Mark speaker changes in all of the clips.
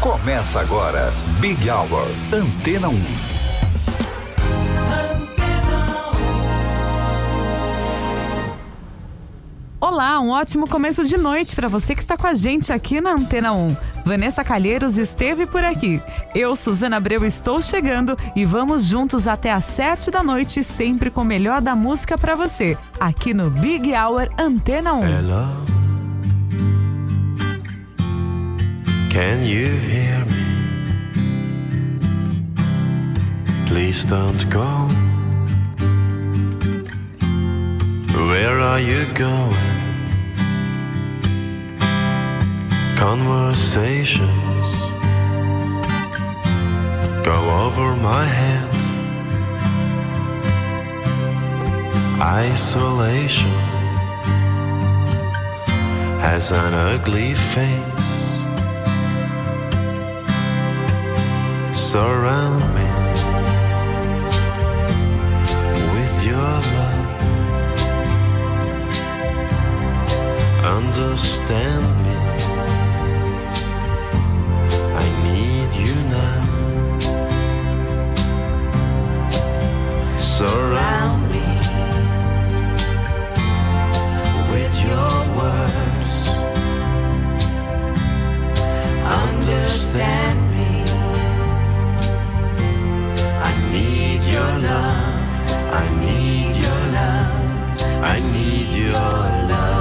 Speaker 1: Começa agora, Big Hour, Antena 1.
Speaker 2: Olá, um ótimo começo de noite para você que está com a gente aqui na Antena 1. Vanessa Calheiros esteve por aqui. Eu, Suzana Abreu, estou chegando e vamos juntos até às sete da noite, sempre com o melhor da música para você, aqui no Big Hour Antena 1.
Speaker 3: Hello. Can you hear me? Please don't go. Where are you going? Conversations go over my head. Isolation has an ugly face. Surround me with your love. Understand me. I need you now. Surround me with your words. Understand need your love. I need your love. I need your love.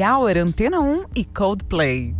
Speaker 2: Big Hour Antena 1 e Coldplay.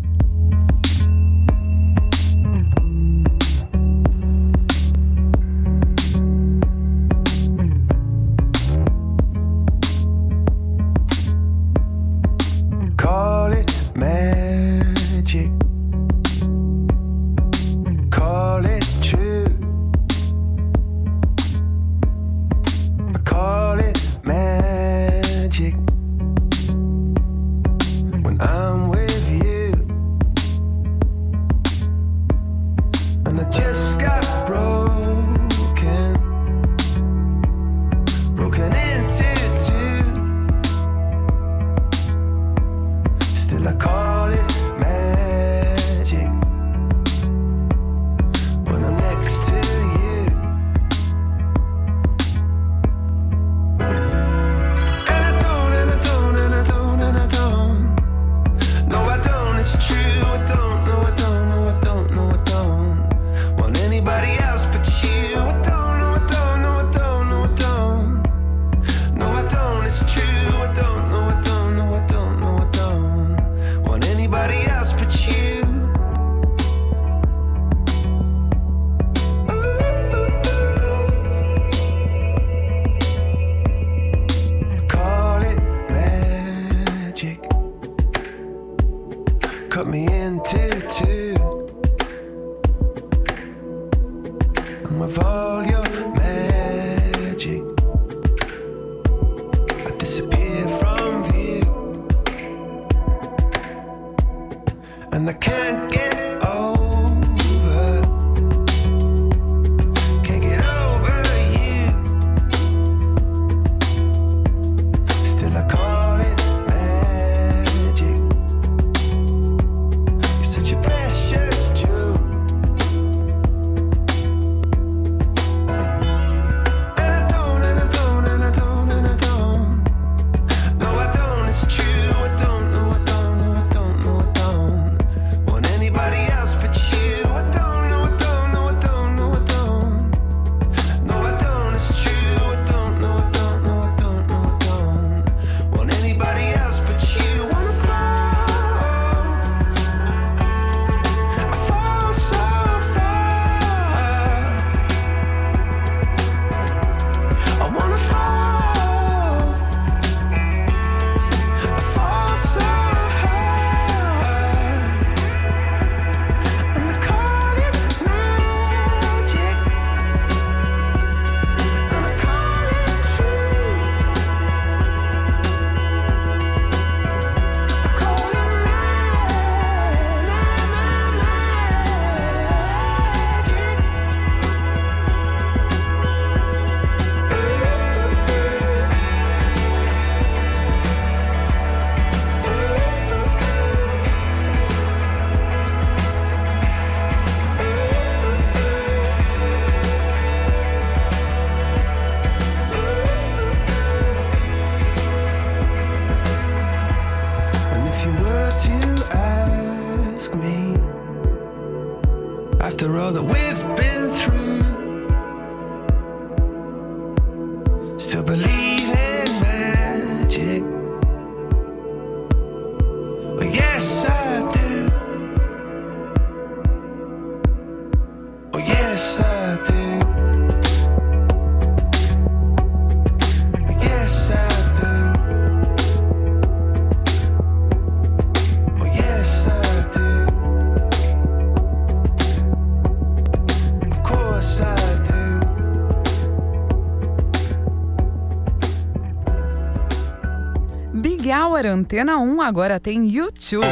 Speaker 4: Record Antena 1 agora tem YouTube.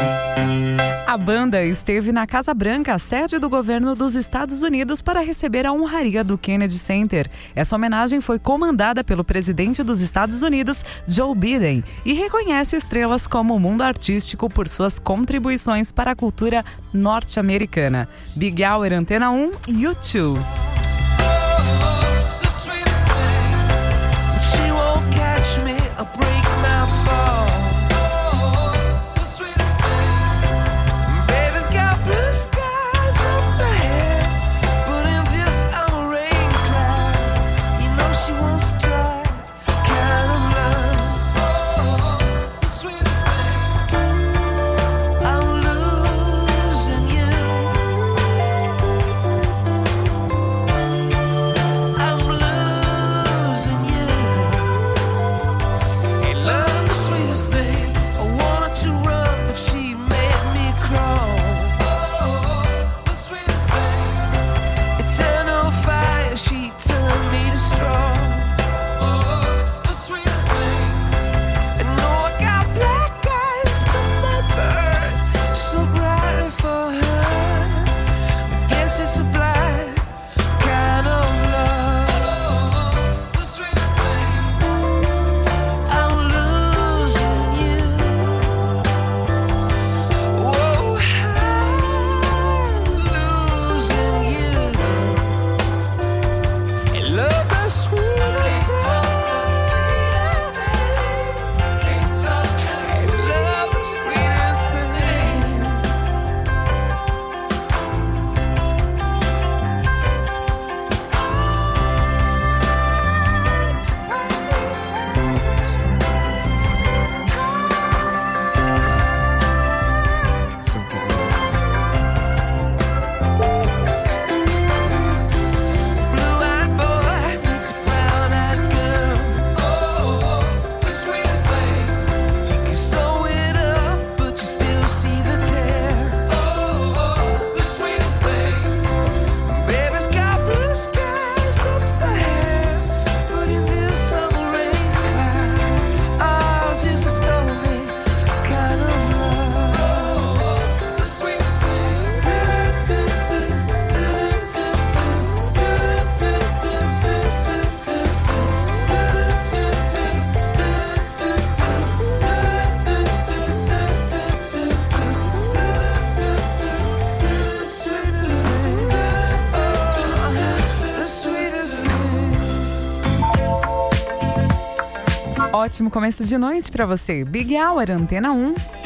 Speaker 4: A banda esteve na Casa Branca, sede do governo dos Estados Unidos, para receber a honraria do Kennedy Center. Essa homenagem foi comandada pelo presidente dos Estados Unidos, Joe Biden, e reconhece estrelas como o mundo artístico por suas contribuições para a cultura norte-americana. Big Hour Antena 1, YouTube.
Speaker 5: ótimo começo de noite para você. Big Hour Antena 1.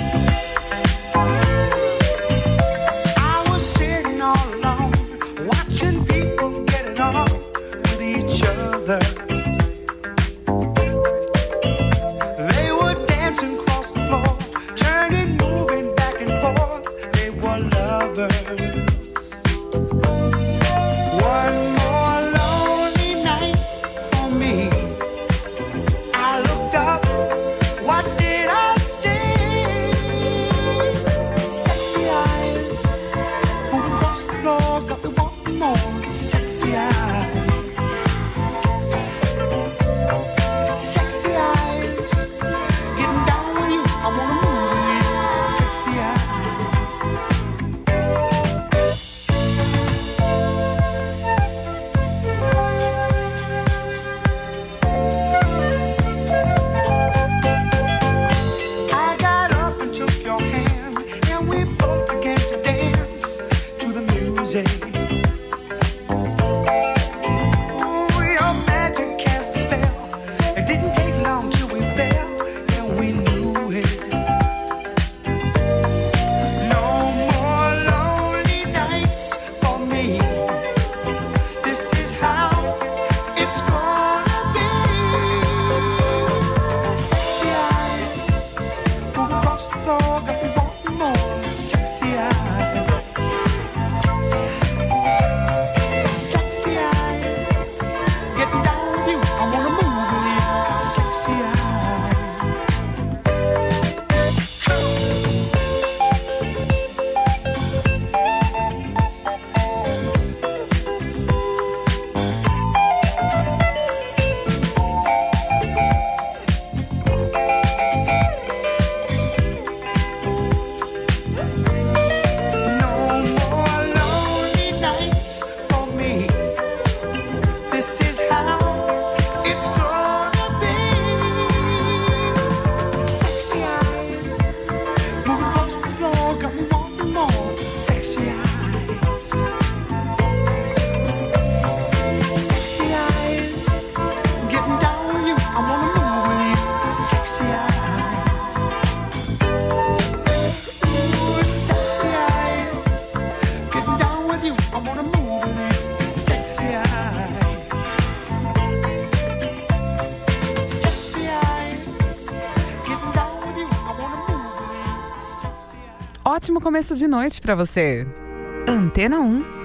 Speaker 5: começo de noite para você. Antena 1.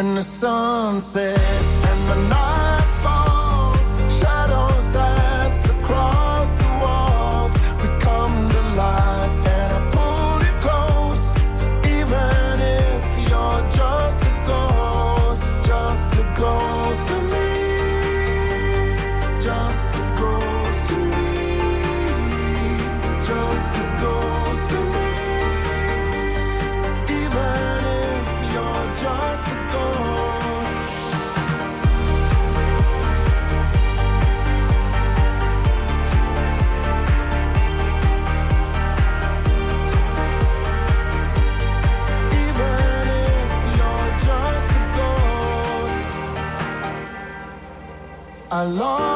Speaker 6: when the sun sets. alone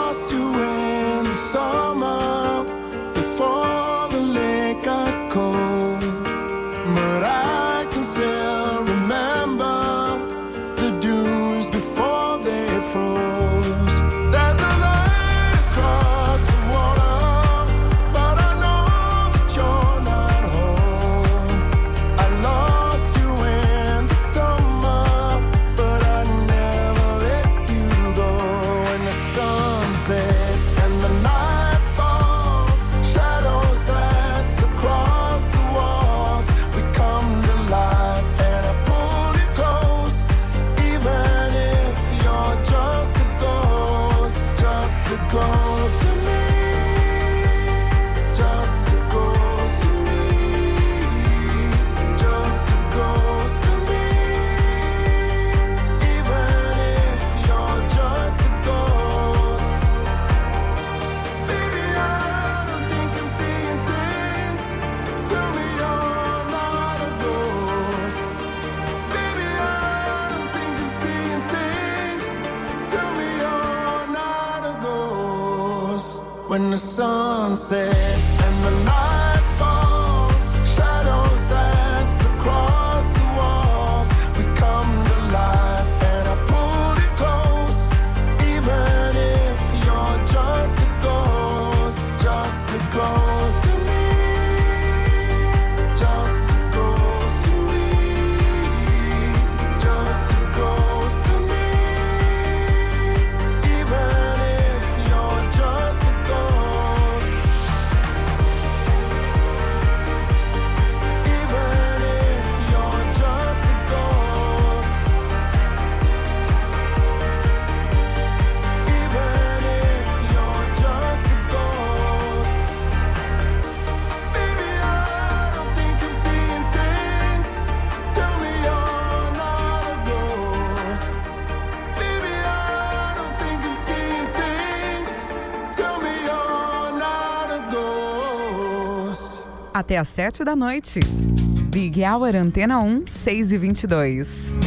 Speaker 7: até às 7 da noite. Big Hour Antena 1, 6 e 22.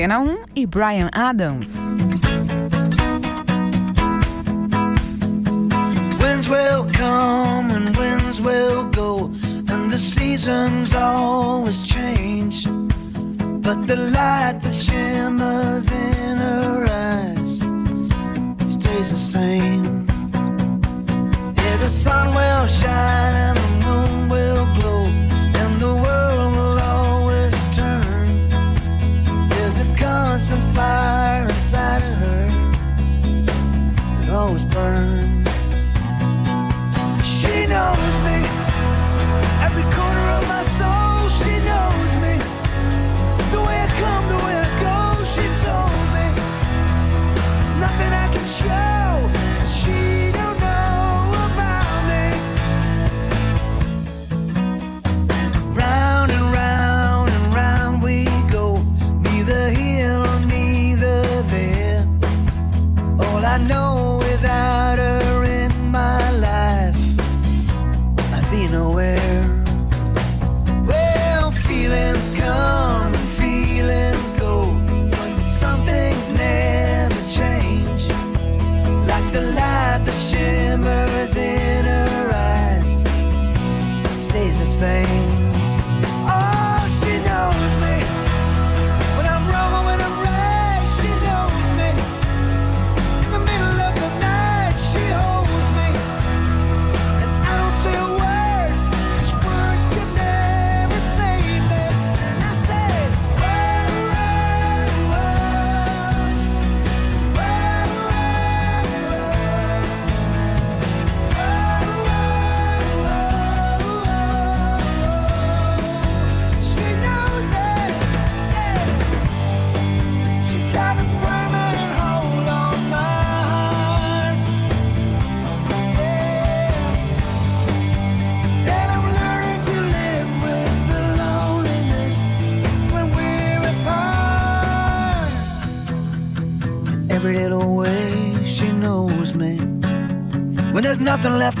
Speaker 7: Antena 1 e Brian Adams.
Speaker 8: Winds will come and winds will go, and the seasons always change. But the light that shimmers in her eyes stays the same. Yeah, the sun will shine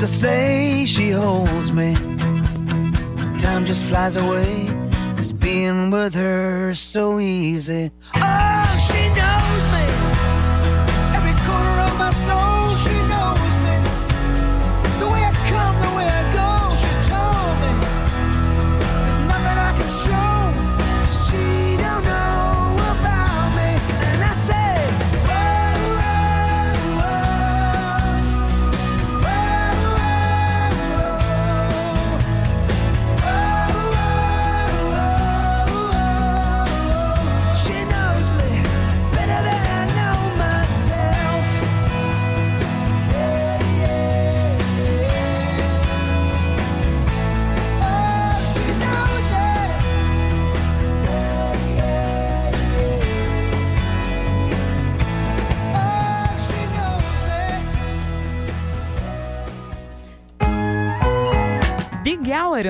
Speaker 8: to say she holds me. Time just flies away. It's being with her so easy.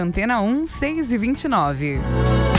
Speaker 2: Antena 1, 6 e 29.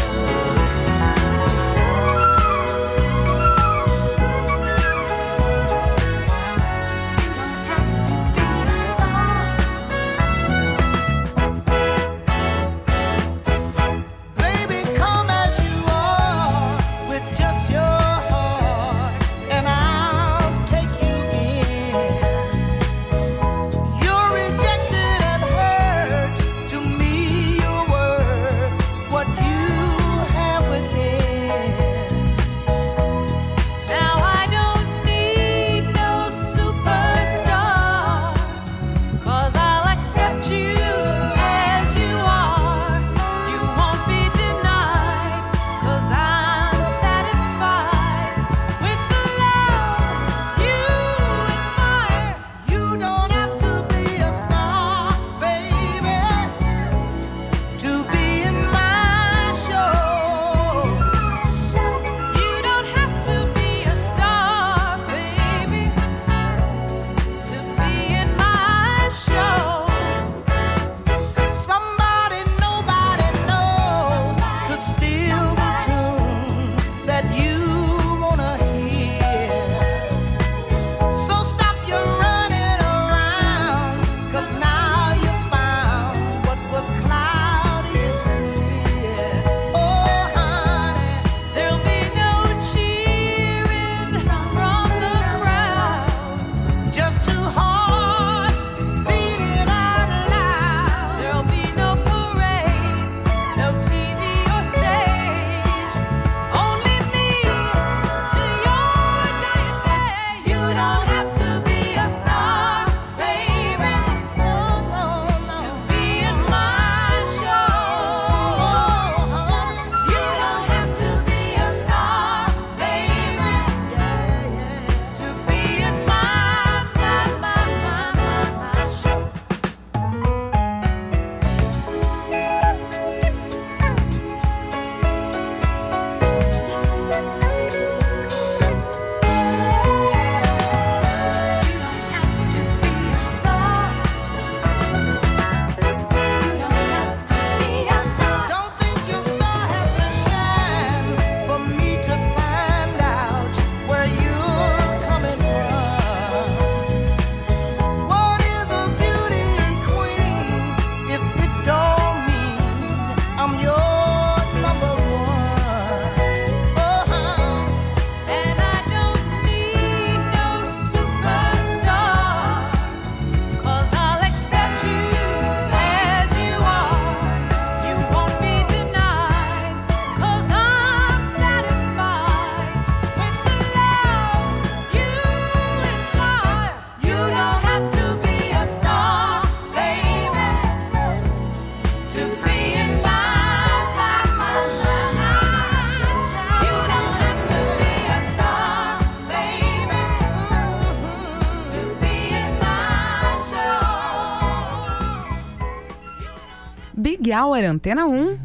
Speaker 9: Power, Antena 1.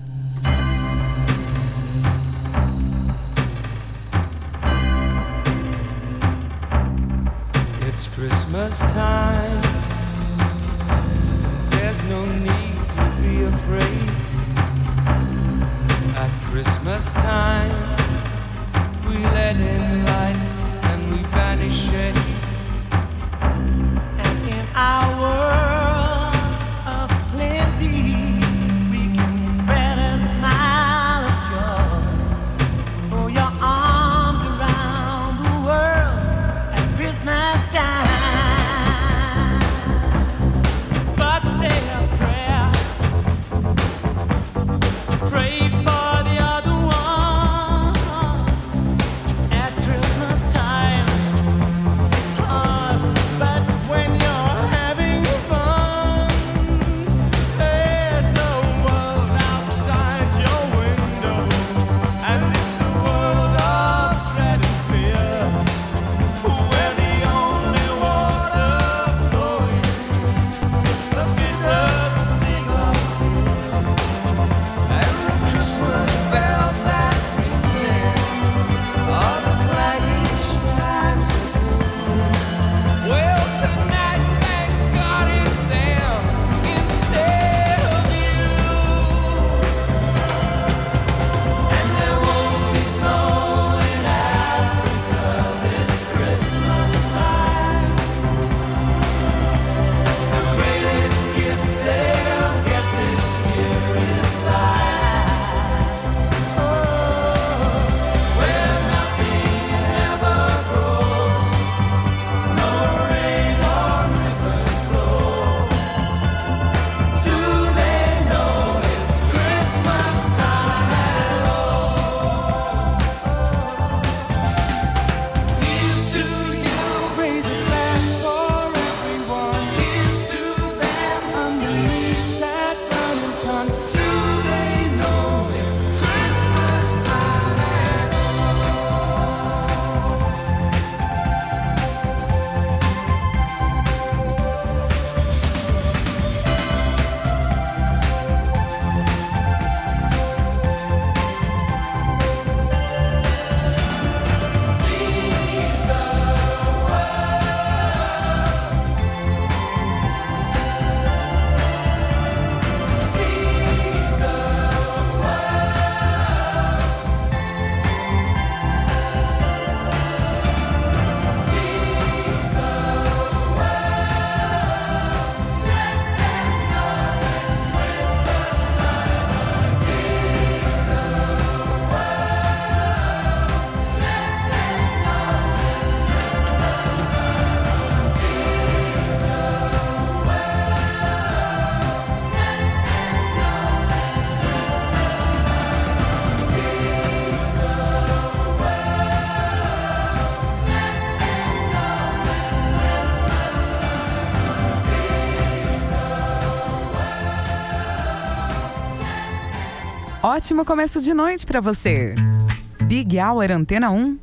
Speaker 9: ótimo começo de noite para você. Big Hour Antena 1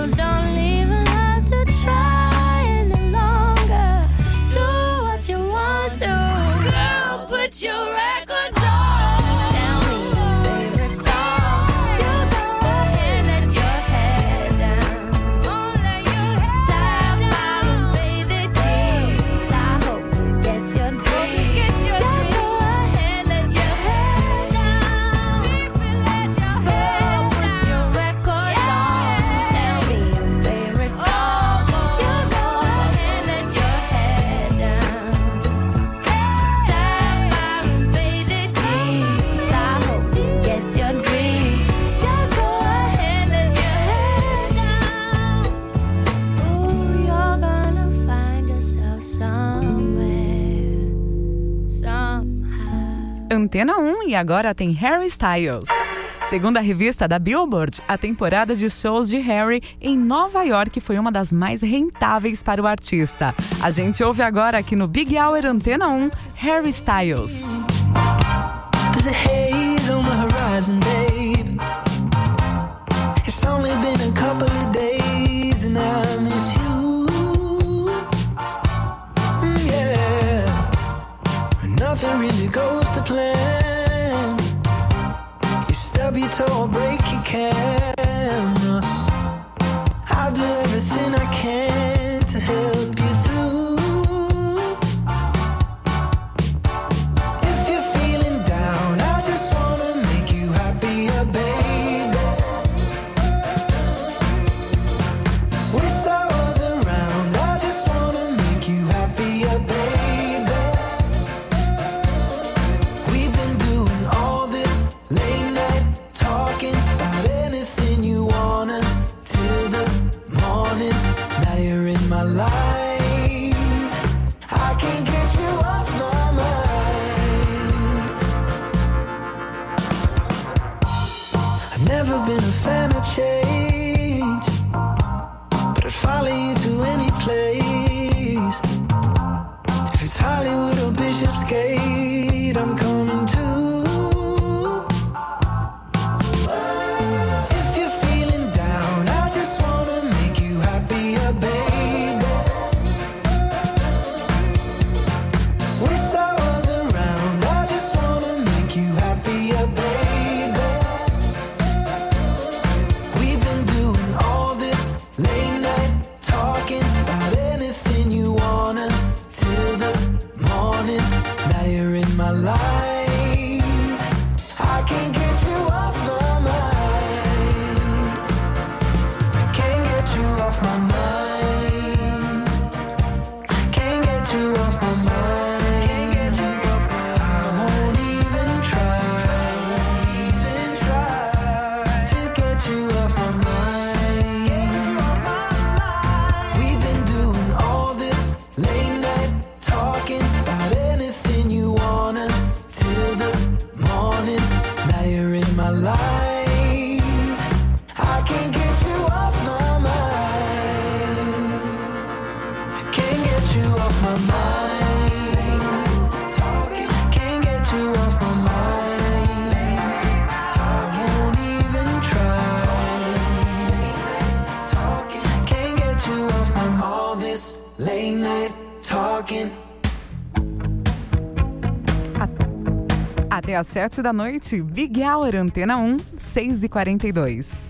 Speaker 9: you don't
Speaker 8: Antena 1 e agora tem Harry Styles. Segundo a revista da Billboard, a temporada de shows de Harry em Nova York foi uma das mais rentáveis para o artista. A gente ouve agora aqui no Big Hour Antena 1, Harry Styles.
Speaker 10: There's so break you
Speaker 8: can. às 7 da noite. Big Hour Antena 1,
Speaker 11: 6h42.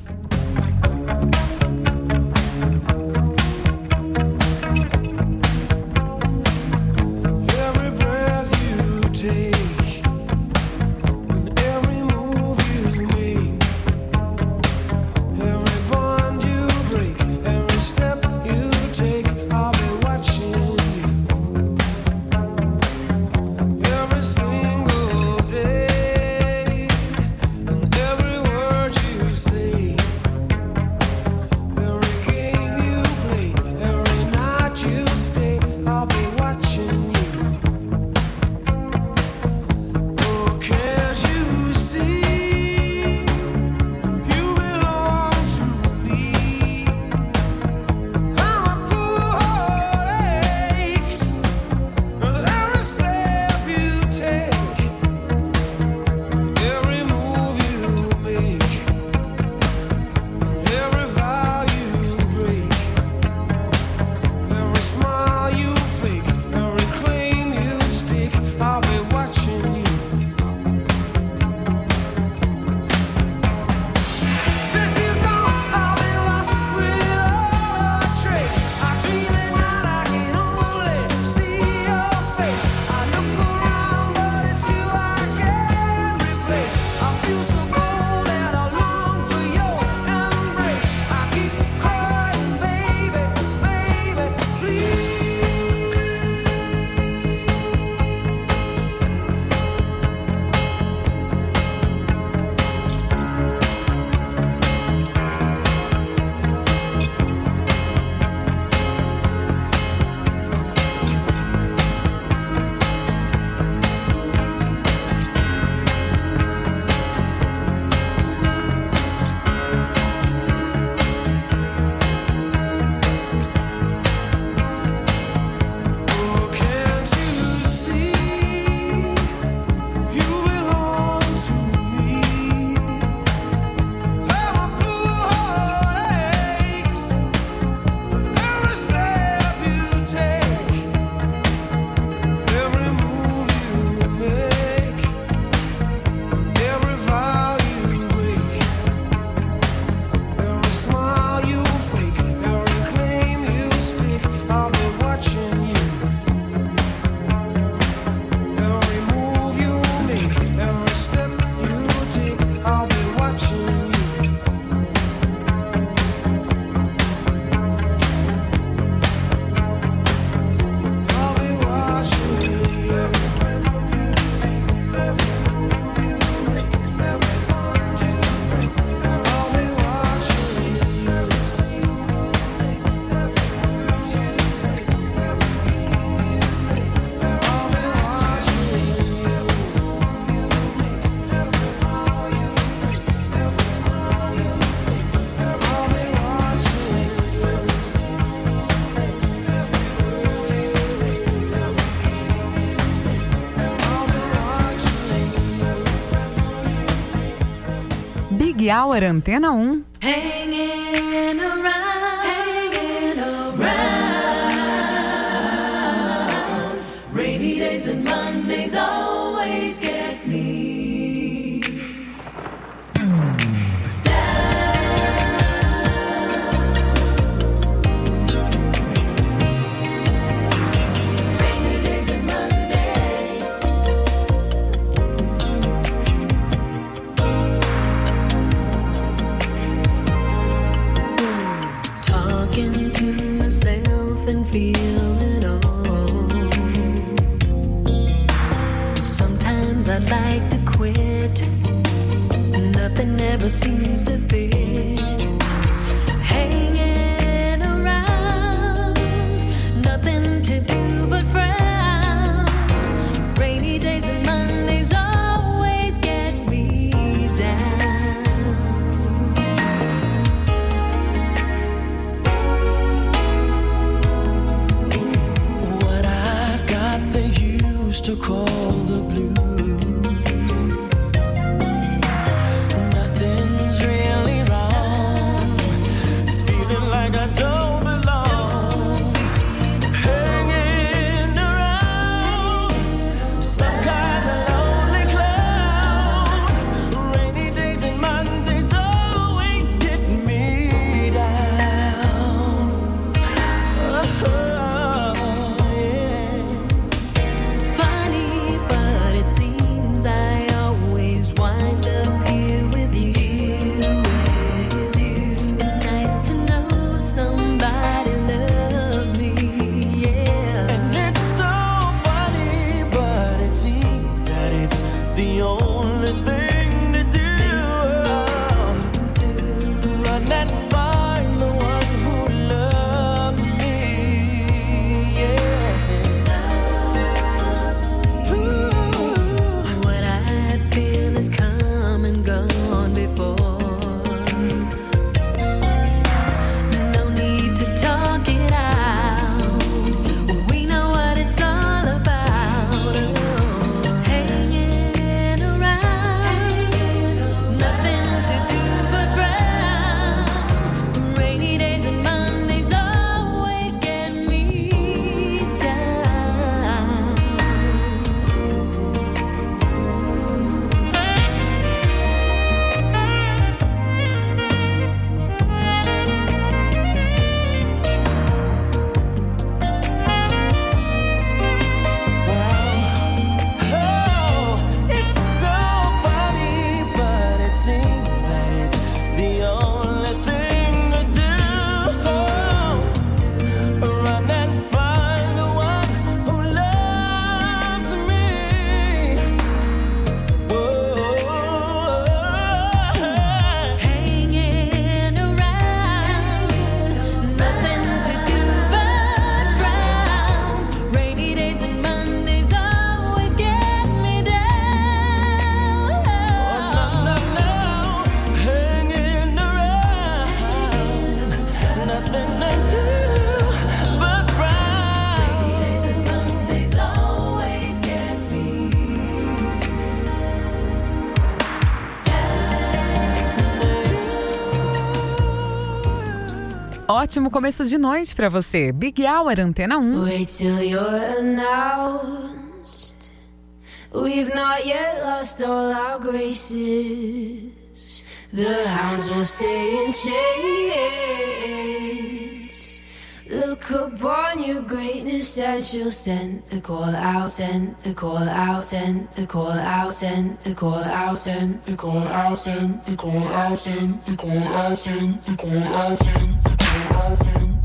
Speaker 11: Happy
Speaker 2: Hour Antena 1.
Speaker 12: Hanging
Speaker 2: ótimo começo de noite para você. Big Hour Antena 1.
Speaker 13: Wait till you're announced. We've not yet lost all our graces. The hounds will stay in chains. Look upon your greatness and she'll send the call out, send the call out, send the call out, send the call out, send the call out, send the call out, send the call out, send the call out, send the call out, send the call out. house in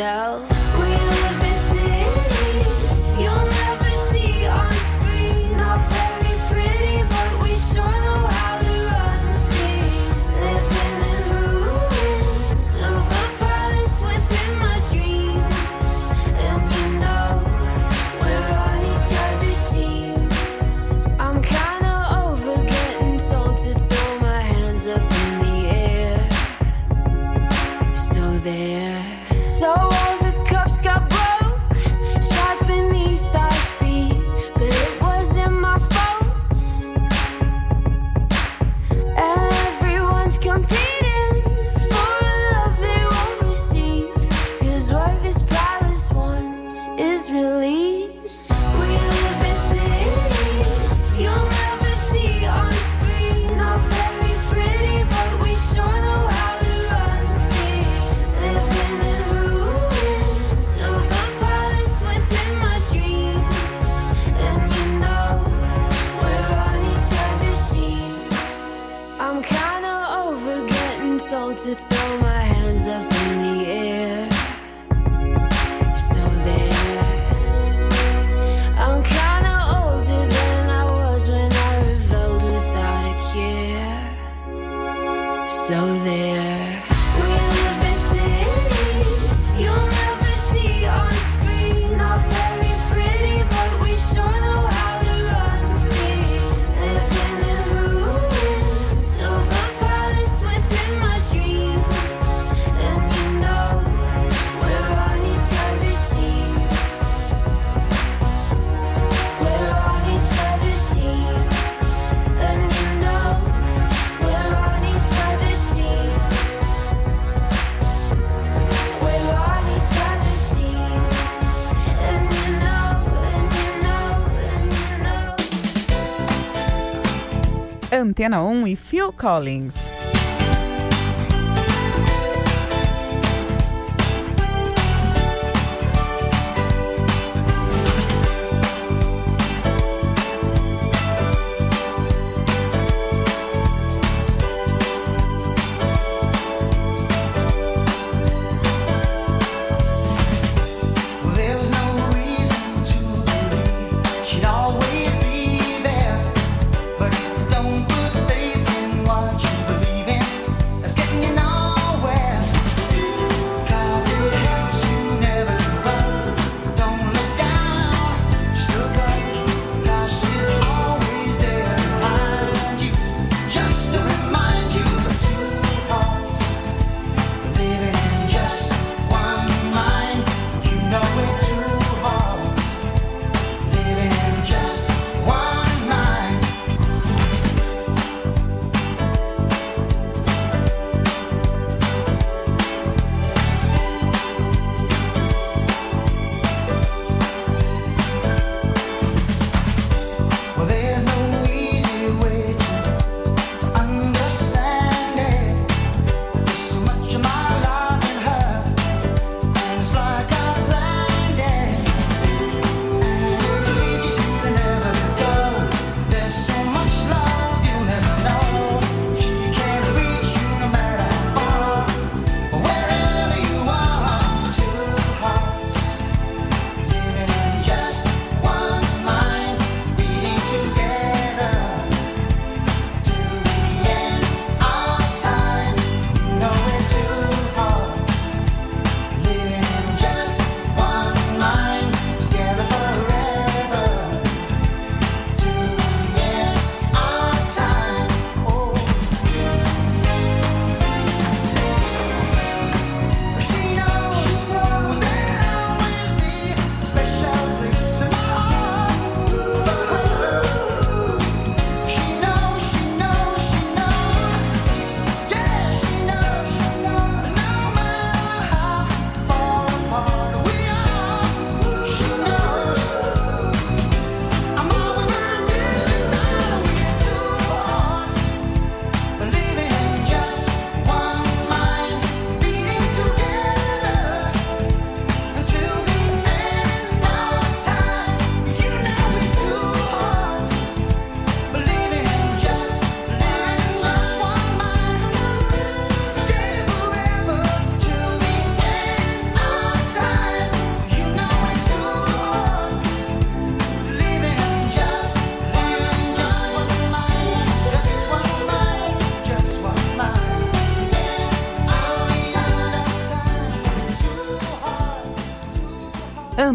Speaker 13: myself go there.
Speaker 2: Antena 1 e Phil Collins.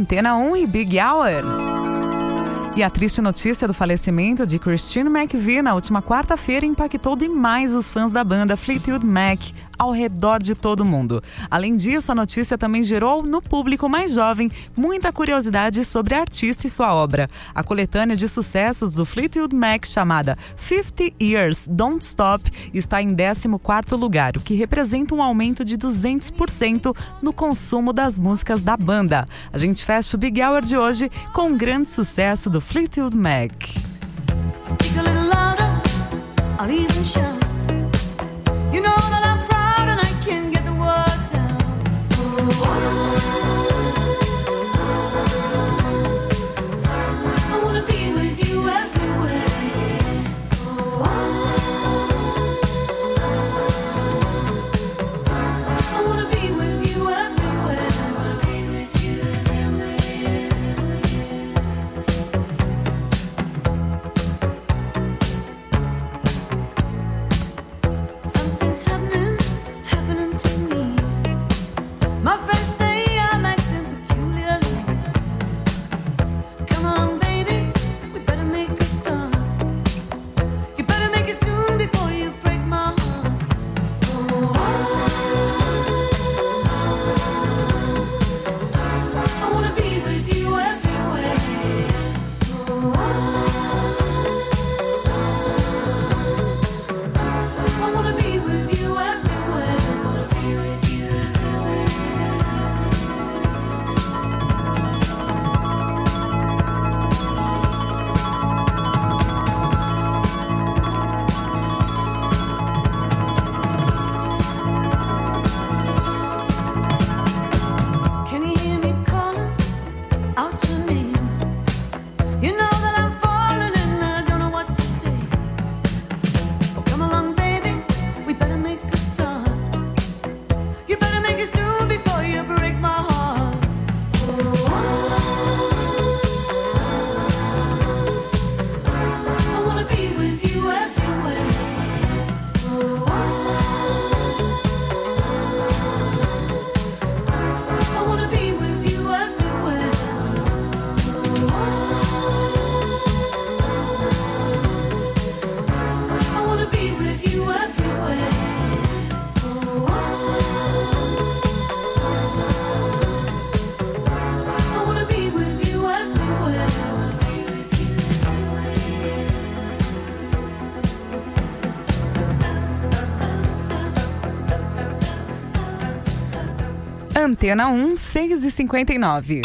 Speaker 2: Antena 1 e Big Hour. E a triste notícia do falecimento de Christine McVie na última quarta-feira impactou demais os fãs da banda Fleetwood Mac, ao redor de todo mundo. Além disso, a notícia também gerou no público mais jovem muita curiosidade sobre a artista e sua obra. A coletânea de sucessos do Fleetwood Mac chamada 50 Years Don't Stop está em 14º lugar, o que representa um aumento de 200% no consumo das músicas da banda. A gente fecha o Big Hour de hoje com um grande sucesso do Fleetwood Mac.
Speaker 8: I'll even shout. You know
Speaker 4: Antena 1, 6 e 59